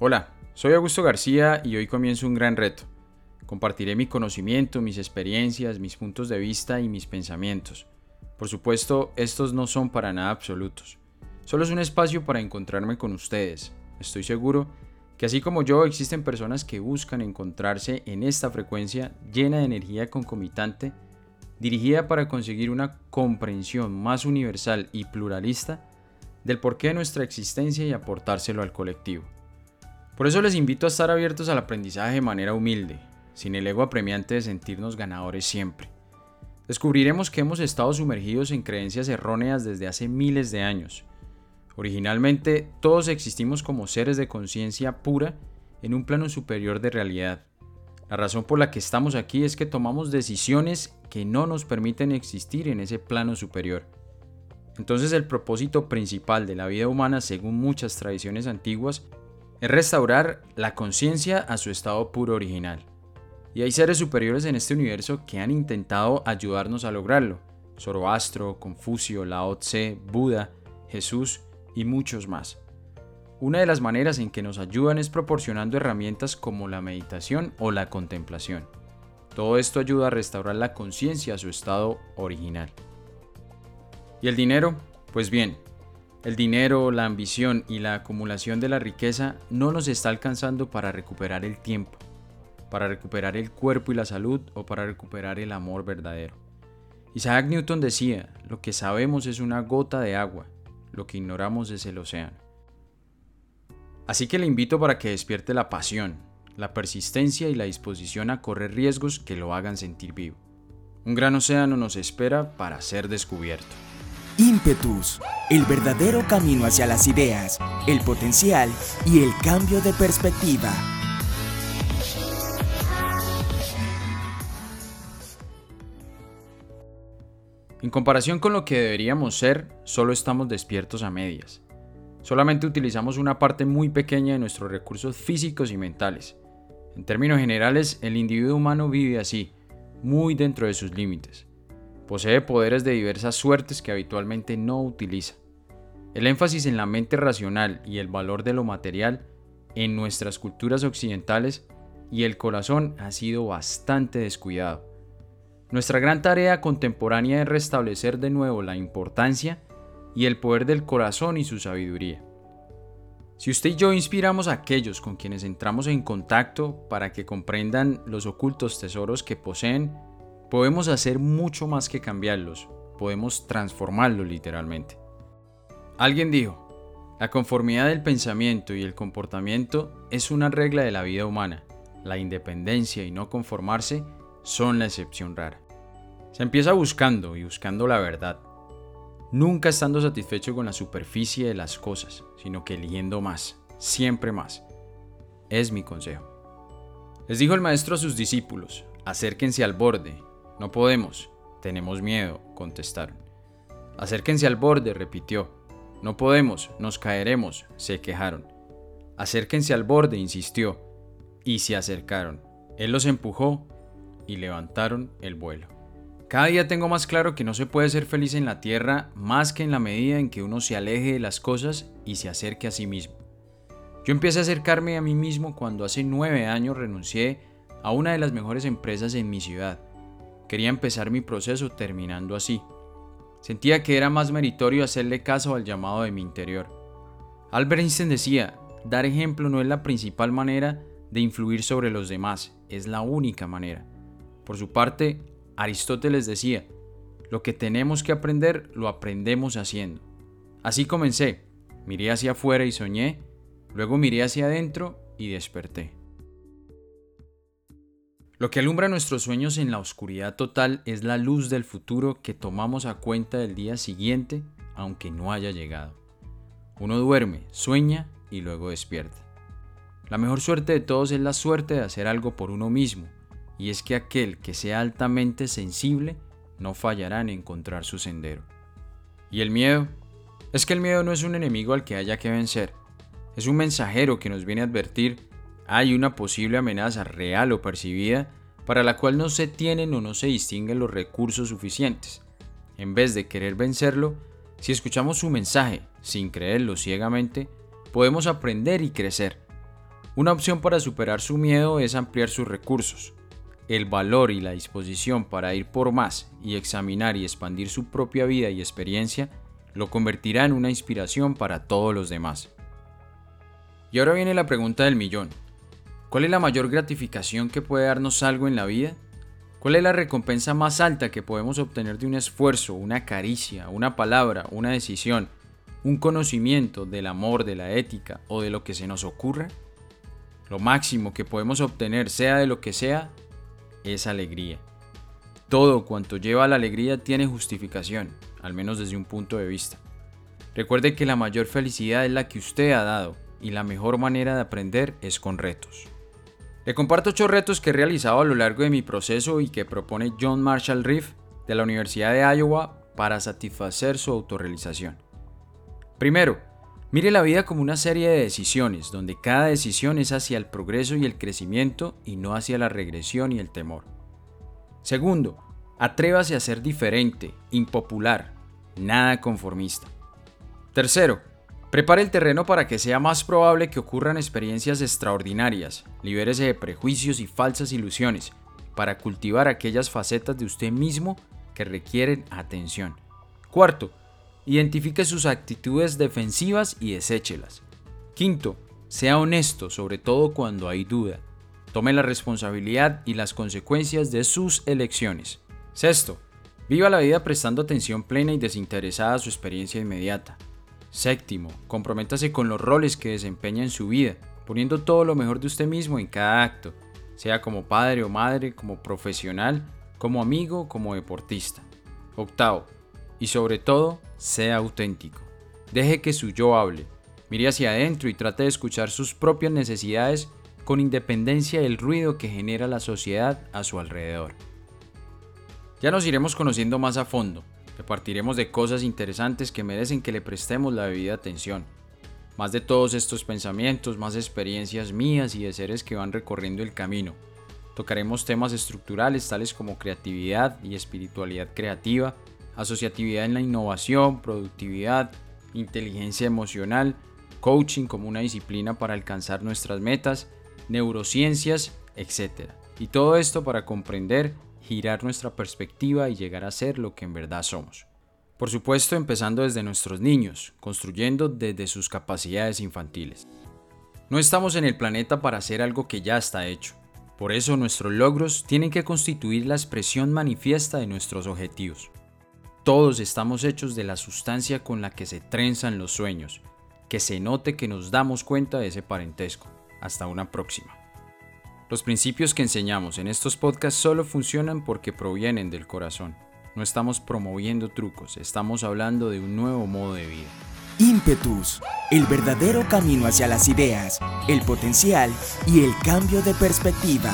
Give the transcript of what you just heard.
Hola, soy Augusto García y hoy comienzo un gran reto. Compartiré mi conocimiento, mis experiencias, mis puntos de vista y mis pensamientos. Por supuesto, estos no son para nada absolutos. Solo es un espacio para encontrarme con ustedes. Estoy seguro que así como yo existen personas que buscan encontrarse en esta frecuencia llena de energía concomitante, dirigida para conseguir una comprensión más universal y pluralista del porqué de nuestra existencia y aportárselo al colectivo. Por eso les invito a estar abiertos al aprendizaje de manera humilde, sin el ego apremiante de sentirnos ganadores siempre. Descubriremos que hemos estado sumergidos en creencias erróneas desde hace miles de años. Originalmente, todos existimos como seres de conciencia pura en un plano superior de realidad. La razón por la que estamos aquí es que tomamos decisiones que no nos permiten existir en ese plano superior. Entonces el propósito principal de la vida humana, según muchas tradiciones antiguas, es restaurar la conciencia a su estado puro original. Y hay seres superiores en este universo que han intentado ayudarnos a lograrlo. Zoroastro, Confucio, Lao Tse, Buda, Jesús y muchos más. Una de las maneras en que nos ayudan es proporcionando herramientas como la meditación o la contemplación. Todo esto ayuda a restaurar la conciencia a su estado original. ¿Y el dinero? Pues bien, el dinero, la ambición y la acumulación de la riqueza no nos está alcanzando para recuperar el tiempo, para recuperar el cuerpo y la salud o para recuperar el amor verdadero. Isaac Newton decía, lo que sabemos es una gota de agua, lo que ignoramos es el océano. Así que le invito para que despierte la pasión, la persistencia y la disposición a correr riesgos que lo hagan sentir vivo. Un gran océano nos espera para ser descubierto. Ímpetus, el verdadero camino hacia las ideas, el potencial y el cambio de perspectiva. En comparación con lo que deberíamos ser, solo estamos despiertos a medias. Solamente utilizamos una parte muy pequeña de nuestros recursos físicos y mentales. En términos generales, el individuo humano vive así, muy dentro de sus límites. Posee poderes de diversas suertes que habitualmente no utiliza. El énfasis en la mente racional y el valor de lo material en nuestras culturas occidentales y el corazón ha sido bastante descuidado. Nuestra gran tarea contemporánea es restablecer de nuevo la importancia y el poder del corazón y su sabiduría. Si usted y yo inspiramos a aquellos con quienes entramos en contacto para que comprendan los ocultos tesoros que poseen, podemos hacer mucho más que cambiarlos, podemos transformarlos literalmente. Alguien dijo, la conformidad del pensamiento y el comportamiento es una regla de la vida humana. La independencia y no conformarse son la excepción rara. Se empieza buscando y buscando la verdad, nunca estando satisfecho con la superficie de las cosas, sino que eligiendo más, siempre más. Es mi consejo. Les dijo el maestro a sus discípulos, acérquense al borde no podemos. Tenemos miedo, contestaron. Acérquense al borde, repitió. No podemos, nos caeremos, se quejaron. Acérquense al borde, insistió. Y se acercaron. Él los empujó y levantaron el vuelo. Cada día tengo más claro que no se puede ser feliz en la tierra más que en la medida en que uno se aleje de las cosas y se acerque a sí mismo. Yo empecé a acercarme a mí mismo cuando hace nueve años renuncié a una de las mejores empresas en mi ciudad Quería empezar mi proceso terminando así. Sentía que era más meritorio hacerle caso al llamado de mi interior. Albert Einstein decía, dar ejemplo no es la principal manera de influir sobre los demás, es la única manera. Por su parte, Aristóteles decía, lo que tenemos que aprender lo aprendemos haciendo. Así comencé, miré hacia afuera y soñé, luego miré hacia adentro y desperté. Lo que alumbra nuestros sueños en la oscuridad total es la luz del futuro que tomamos a cuenta del día siguiente, aunque no haya llegado. Uno duerme, sueña y luego despierta. La mejor suerte de todos es la suerte de hacer algo por uno mismo, y es que aquel que sea altamente sensible no fallará en encontrar su sendero. ¿Y el miedo? Es que el miedo no es un enemigo al que haya que vencer, es un mensajero que nos viene a advertir hay una posible amenaza real o percibida para la cual no se tienen o no se distinguen los recursos suficientes. En vez de querer vencerlo, si escuchamos su mensaje sin creerlo ciegamente, podemos aprender y crecer. Una opción para superar su miedo es ampliar sus recursos. El valor y la disposición para ir por más y examinar y expandir su propia vida y experiencia lo convertirá en una inspiración para todos los demás. Y ahora viene la pregunta del millón. ¿Cuál es la mayor gratificación que puede darnos algo en la vida? ¿Cuál es la recompensa más alta que podemos obtener de un esfuerzo, una caricia, una palabra, una decisión, un conocimiento del amor, de la ética o de lo que se nos ocurra? Lo máximo que podemos obtener, sea de lo que sea, es alegría. Todo cuanto lleva a la alegría tiene justificación, al menos desde un punto de vista. Recuerde que la mayor felicidad es la que usted ha dado y la mejor manera de aprender es con retos. Le comparto ocho retos que he realizado a lo largo de mi proceso y que propone John Marshall Reef de la Universidad de Iowa para satisfacer su autorrealización. Primero, mire la vida como una serie de decisiones, donde cada decisión es hacia el progreso y el crecimiento y no hacia la regresión y el temor. Segundo, atrévase a ser diferente, impopular, nada conformista. Tercero, Prepare el terreno para que sea más probable que ocurran experiencias extraordinarias. Libérese de prejuicios y falsas ilusiones para cultivar aquellas facetas de usted mismo que requieren atención. Cuarto, identifique sus actitudes defensivas y deséchelas. Quinto, sea honesto, sobre todo cuando hay duda. Tome la responsabilidad y las consecuencias de sus elecciones. Sexto, viva la vida prestando atención plena y desinteresada a su experiencia inmediata. Séptimo, comprométase con los roles que desempeña en su vida, poniendo todo lo mejor de usted mismo en cada acto, sea como padre o madre, como profesional, como amigo, como deportista. Octavo, y sobre todo, sea auténtico. Deje que su yo hable, mire hacia adentro y trate de escuchar sus propias necesidades con independencia del ruido que genera la sociedad a su alrededor. Ya nos iremos conociendo más a fondo, Repartiremos de cosas interesantes que merecen que le prestemos la debida atención. Más de todos estos pensamientos, más experiencias mías y de seres que van recorriendo el camino. Tocaremos temas estructurales tales como creatividad y espiritualidad creativa, asociatividad en la innovación, productividad, inteligencia emocional, coaching como una disciplina para alcanzar nuestras metas, neurociencias, etc. Y todo esto para comprender girar nuestra perspectiva y llegar a ser lo que en verdad somos. Por supuesto, empezando desde nuestros niños, construyendo desde sus capacidades infantiles. No estamos en el planeta para hacer algo que ya está hecho. Por eso nuestros logros tienen que constituir la expresión manifiesta de nuestros objetivos. Todos estamos hechos de la sustancia con la que se trenzan los sueños, que se note que nos damos cuenta de ese parentesco. Hasta una próxima. Los principios que enseñamos en estos podcasts solo funcionan porque provienen del corazón. No estamos promoviendo trucos, estamos hablando de un nuevo modo de vida. Impetus, el verdadero camino hacia las ideas, el potencial y el cambio de perspectiva.